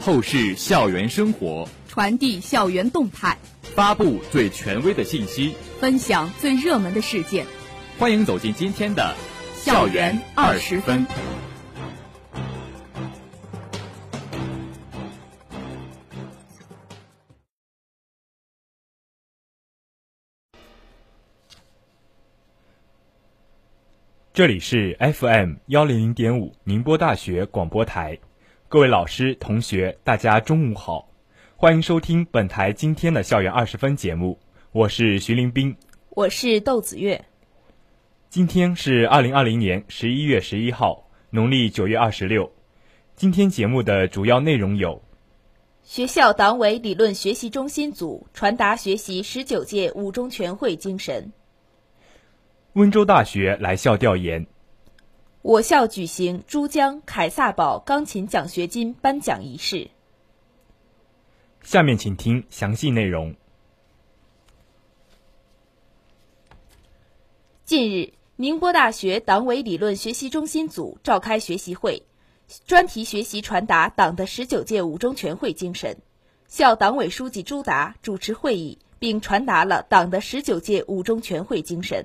透视校园生活，传递校园动态，发布最权威的信息，分享最热门的事件。欢迎走进今天的校园二十分。这里是 FM 幺零零点五宁波大学广播台，各位老师、同学，大家中午好，欢迎收听本台今天的校园二十分节目，我是徐林斌，我是窦子月。今天是二零二零年十一月十一号，农历九月二十六。今天节目的主要内容有：学校党委理论学习中心组传达学习十九届五中全会精神。温州大学来校调研。我校举行珠江凯撒堡钢琴奖学金颁奖仪式。下面请听详细内容。近日，宁波大学党委理论学习中心组召开学习会，专题学习传达党的十九届五中全会精神。校党委书记朱达主持会议，并传达了党的十九届五中全会精神。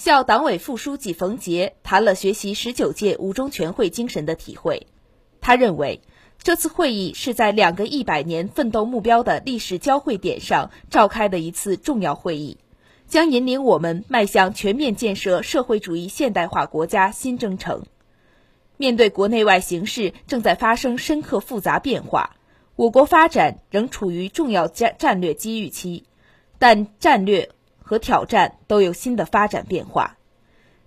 校党委副书记冯杰谈了学习十九届五中全会精神的体会。他认为，这次会议是在两个一百年奋斗目标的历史交汇点上召开的一次重要会议，将引领我们迈向全面建设社会主义现代化国家新征程。面对国内外形势正在发生深刻复杂变化，我国发展仍处于重要战战略机遇期，但战略。和挑战都有新的发展变化，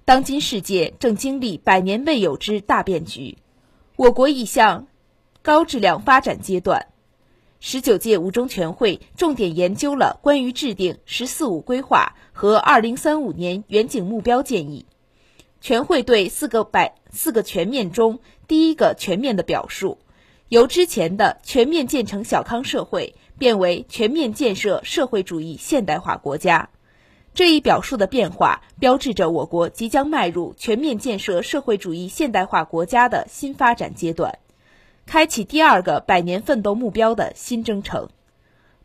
当今世界正经历百年未有之大变局，我国已向高质量发展阶段。十九届五中全会重点研究了关于制定“十四五”规划和二零三五年远景目标建议。全会对“四个百四个全面”中第一个全面的表述，由之前的全面建成小康社会变为全面建设社会主义现代化国家。这一表述的变化，标志着我国即将迈入全面建设社会主义现代化国家的新发展阶段，开启第二个百年奋斗目标的新征程。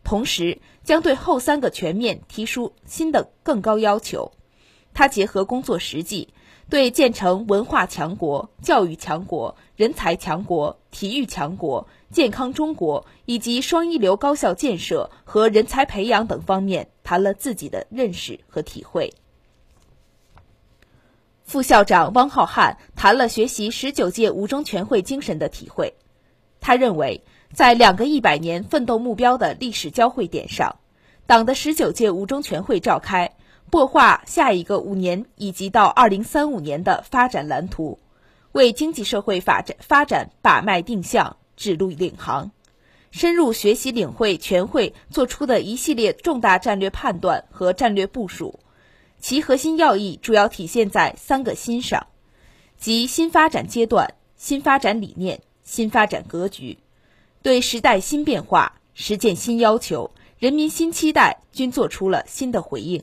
同时，将对后三个全面提出新的更高要求。它结合工作实际。对建成文化强国、教育强国、人才强国、体育强国、健康中国以及双一流高校建设和人才培养等方面谈了自己的认识和体会。副校长汪浩瀚谈了学习十九届五中全会精神的体会。他认为，在两个一百年奋斗目标的历史交汇点上，党的十九届五中全会召开。擘画下一个五年以及到二零三五年的发展蓝图，为经济社会发展发展把脉定向、指路领航。深入学习领会全会作出的一系列重大战略判断和战略部署，其核心要义主要体现在三个“新”上，即新发展阶段、新发展理念、新发展格局，对时代新变化、实践新要求、人民新期待均作出了新的回应。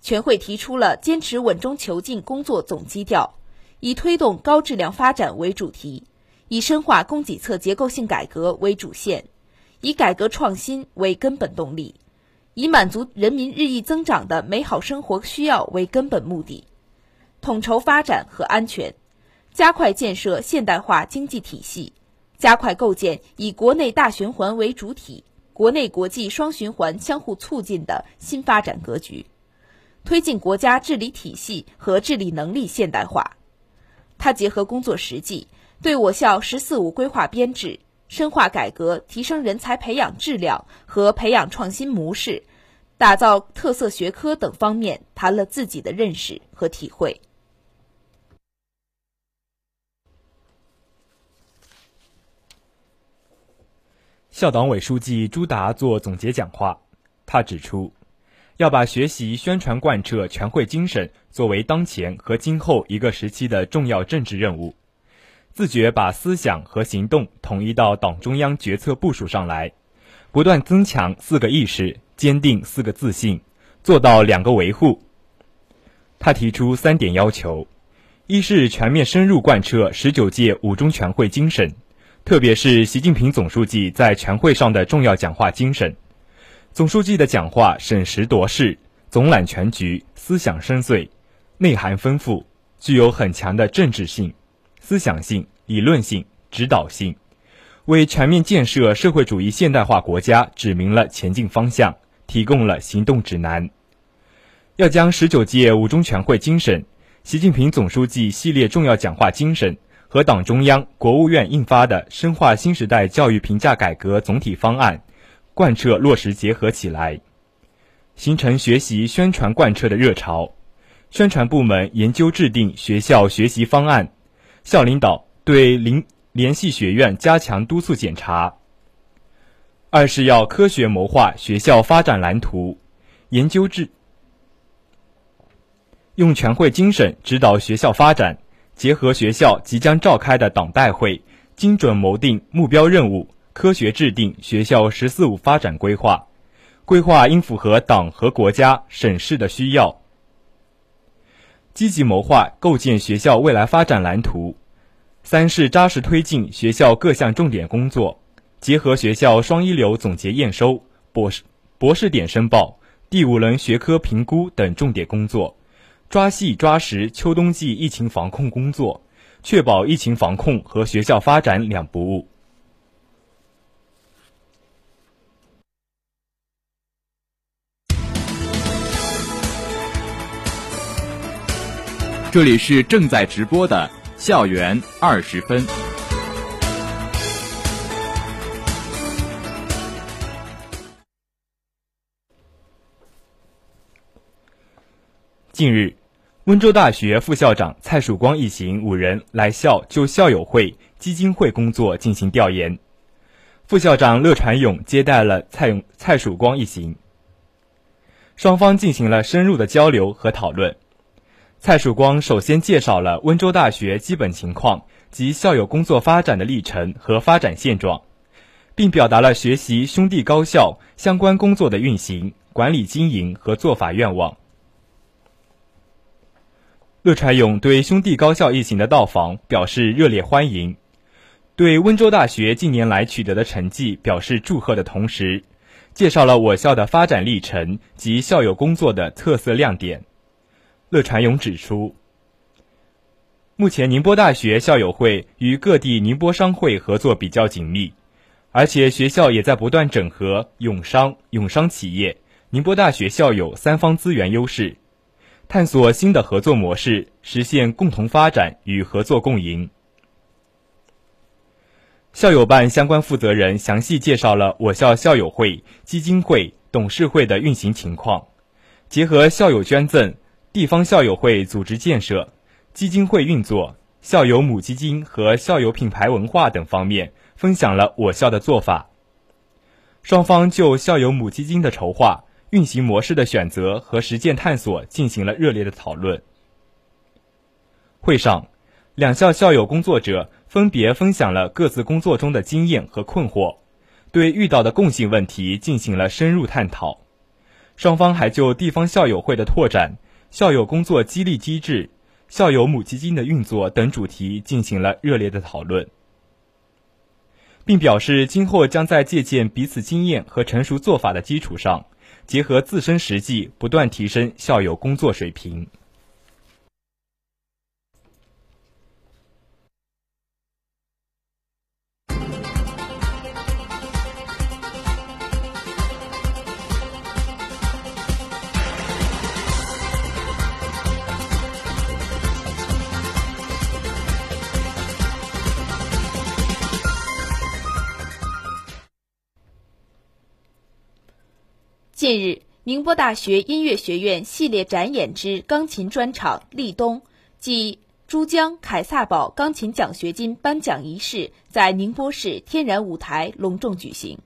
全会提出了坚持稳中求进工作总基调，以推动高质量发展为主题，以深化供给侧结构性改革为主线，以改革创新为根本动力，以满足人民日益增长的美好生活需要为根本目的，统筹发展和安全，加快建设现代化经济体系，加快构建以国内大循环为主体、国内国际双循环相互促进的新发展格局。推进国家治理体系和治理能力现代化，它结合工作实际，对我校“十四五”规划编制、深化改革、提升人才培养质量和培养创新模式、打造特色学科等方面谈了自己的认识和体会。校党委书记朱达作总结讲话，他指出。要把学习宣传贯彻全会精神作为当前和今后一个时期的重要政治任务，自觉把思想和行动统一到党中央决策部署上来，不断增强四个意识，坚定四个自信，做到两个维护。他提出三点要求：一是全面深入贯彻十九届五中全会精神，特别是习近平总书记在全会上的重要讲话精神。总书记的讲话审时度势，总揽全局，思想深邃，内涵丰富，具有很强的政治性、思想性、理论性、指导性，为全面建设社会主义现代化国家指明了前进方向，提供了行动指南。要将十九届五中全会精神、习近平总书记系列重要讲话精神和党中央、国务院印发的深化新时代教育评价改革总体方案贯彻落实结合起来，形成学习宣传贯彻的热潮。宣传部门研究制定学校学习方案，校领导对联联系学院加强督促检查。二是要科学谋划学校发展蓝图，研究制。用全会精神指导学校发展，结合学校即将召开的党代会，精准谋定目标任务，科学制定学校“十四五”发展规划。规划应符合党和国家、省市的需要，积极谋划构建学校未来发展蓝图。三是扎实推进学校各项重点工作，结合学校双一流总结验收、博士博士点申报、第五轮学科评估等重点工作。抓细抓实秋冬季疫情防控工作，确保疫情防控和学校发展两不误。这里是正在直播的校园二十分。近日。温州大学副校长蔡曙光一行五人来校就校友会、基金会工作进行调研。副校长乐传勇接待了蔡蔡曙光一行，双方进行了深入的交流和讨论。蔡曙光首先介绍了温州大学基本情况及校友工作发展的历程和发展现状，并表达了学习兄弟高校相关工作的运行、管理经营和做法愿望。乐传勇对兄弟高校一行的到访表示热烈欢迎，对温州大学近年来取得的成绩表示祝贺的同时，介绍了我校的发展历程及校友工作的特色亮点。乐传勇指出，目前宁波大学校友会与各地宁波商会合作比较紧密，而且学校也在不断整合永商、永商企业、宁波大学校友三方资源优势。探索新的合作模式，实现共同发展与合作共赢。校友办相关负责人详细介绍了我校校友会、基金会、董事会的运行情况，结合校友捐赠、地方校友会组织建设、基金会运作、校友母基金和校友品牌文化等方面，分享了我校的做法。双方就校友母基金的筹划。运行模式的选择和实践探索进行了热烈的讨论。会上，两校校友工作者分别分享了各自工作中的经验和困惑，对遇到的共性问题进行了深入探讨。双方还就地方校友会的拓展、校友工作激励机制、校友母基金的运作等主题进行了热烈的讨论，并表示今后将在借鉴彼此经验和成熟做法的基础上。结合自身实际，不断提升校友工作水平。近日，宁波大学音乐学院系列展演之钢琴专场立冬暨珠江凯撒堡钢琴奖学金颁奖仪式在宁波市天然舞台隆重举行。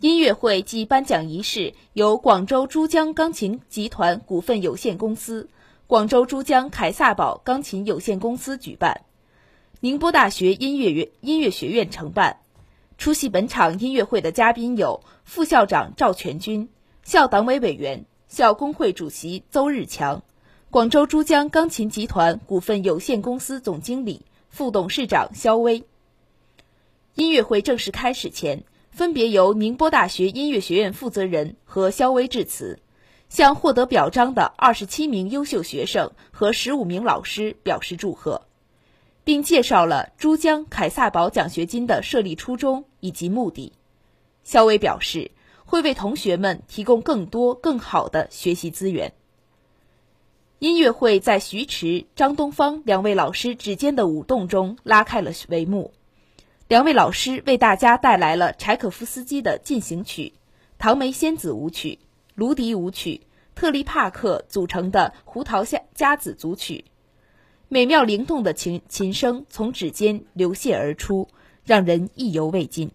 音乐会暨颁奖仪式由广州珠江钢琴集团股份有限公司、广州珠江凯撒堡钢琴有限公司举办，宁波大学音乐院音乐学院承办。出席本场音乐会的嘉宾有副校长赵全军。校党委委员、校工会主席邹日强，广州珠江钢琴集团股份有限公司总经理、副董事长肖威。音乐会正式开始前，分别由宁波大学音乐学院负责人和肖薇致辞，向获得表彰的二十七名优秀学生和十五名老师表示祝贺，并介绍了珠江凯撒堡奖学金的设立初衷以及目的。肖薇表示，会为同学们提供更多更好的学习资源。音乐会在徐迟、张东方两位老师指尖的舞动中拉开了帷幕。两位老师为大家带来了柴可夫斯基的进行曲、唐梅仙子舞曲、芦笛舞曲、特利帕克组成的胡桃夹夹子组曲，美妙灵动的琴琴声从指尖流泻而出，让人意犹未尽。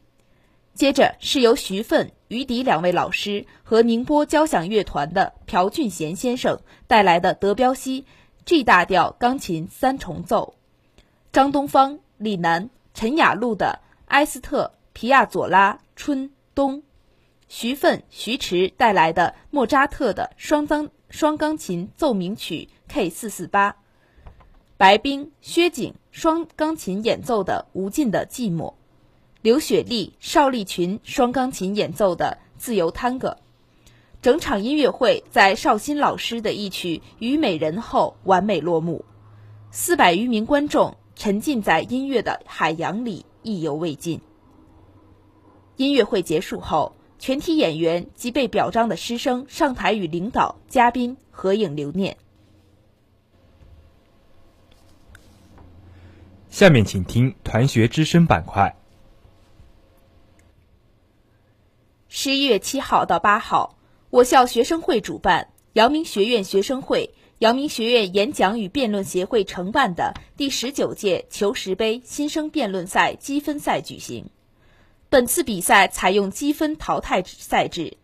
接着是由徐奋、于迪两位老师和宁波交响乐团的朴俊贤先生带来的德彪西 G 大调钢琴三重奏，张东方、李楠、陈雅露的埃斯特皮亚佐拉春冬，徐奋、徐迟带来的莫扎特的双钢双钢琴奏鸣曲 K 四四八，白冰、薛景双钢琴演奏的无尽的寂寞。刘雪丽、邵丽群双钢琴演奏的《自由探戈》，整场音乐会在邵新老师的一曲《虞美人》后完美落幕。四百余名观众沉浸在音乐的海洋里，意犹未尽。音乐会结束后，全体演员及被表彰的师生上台与领导、嘉宾合影留念。下面请听团学之声板块。十一月七号到八号，我校学生会主办，阳明学院学生会、阳明学院演讲与辩论协会承办的第十九届求实杯新生辩论赛积分赛举行。本次比赛采用积分淘汰赛制，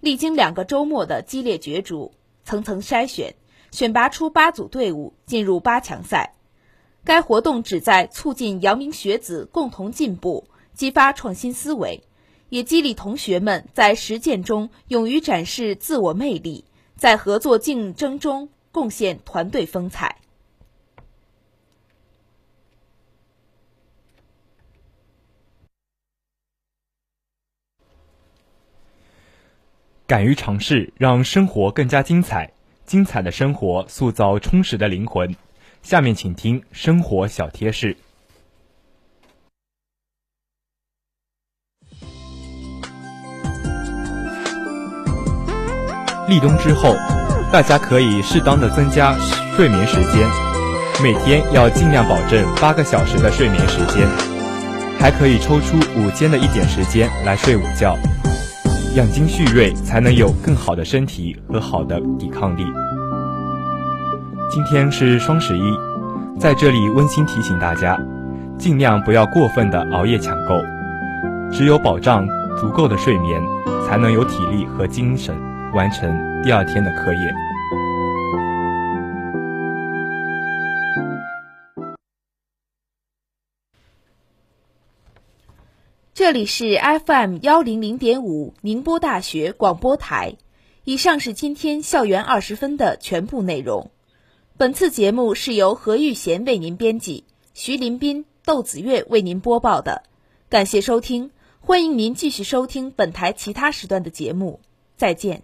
历经两个周末的激烈角逐，层层筛选，选拔出八组队伍进入八强赛。该活动旨在促进阳明学子共同进步，激发创新思维。也激励同学们在实践中勇于展示自我魅力，在合作竞争中贡献团队风采。敢于尝试，让生活更加精彩；精彩的生活塑造充实的灵魂。下面请听生活小贴士。立冬之后，大家可以适当的增加睡眠时间，每天要尽量保证八个小时的睡眠时间，还可以抽出午间的一点时间来睡午觉，养精蓄锐，才能有更好的身体和好的抵抗力。今天是双十一，在这里温馨提醒大家，尽量不要过分的熬夜抢购，只有保障足够的睡眠，才能有体力和精神。完成第二天的课业。这里是 FM 幺零零点五宁波大学广播台。以上是今天校园二十分的全部内容。本次节目是由何玉贤为您编辑，徐林斌、窦子月为您播报的。感谢收听，欢迎您继续收听本台其他时段的节目。再见。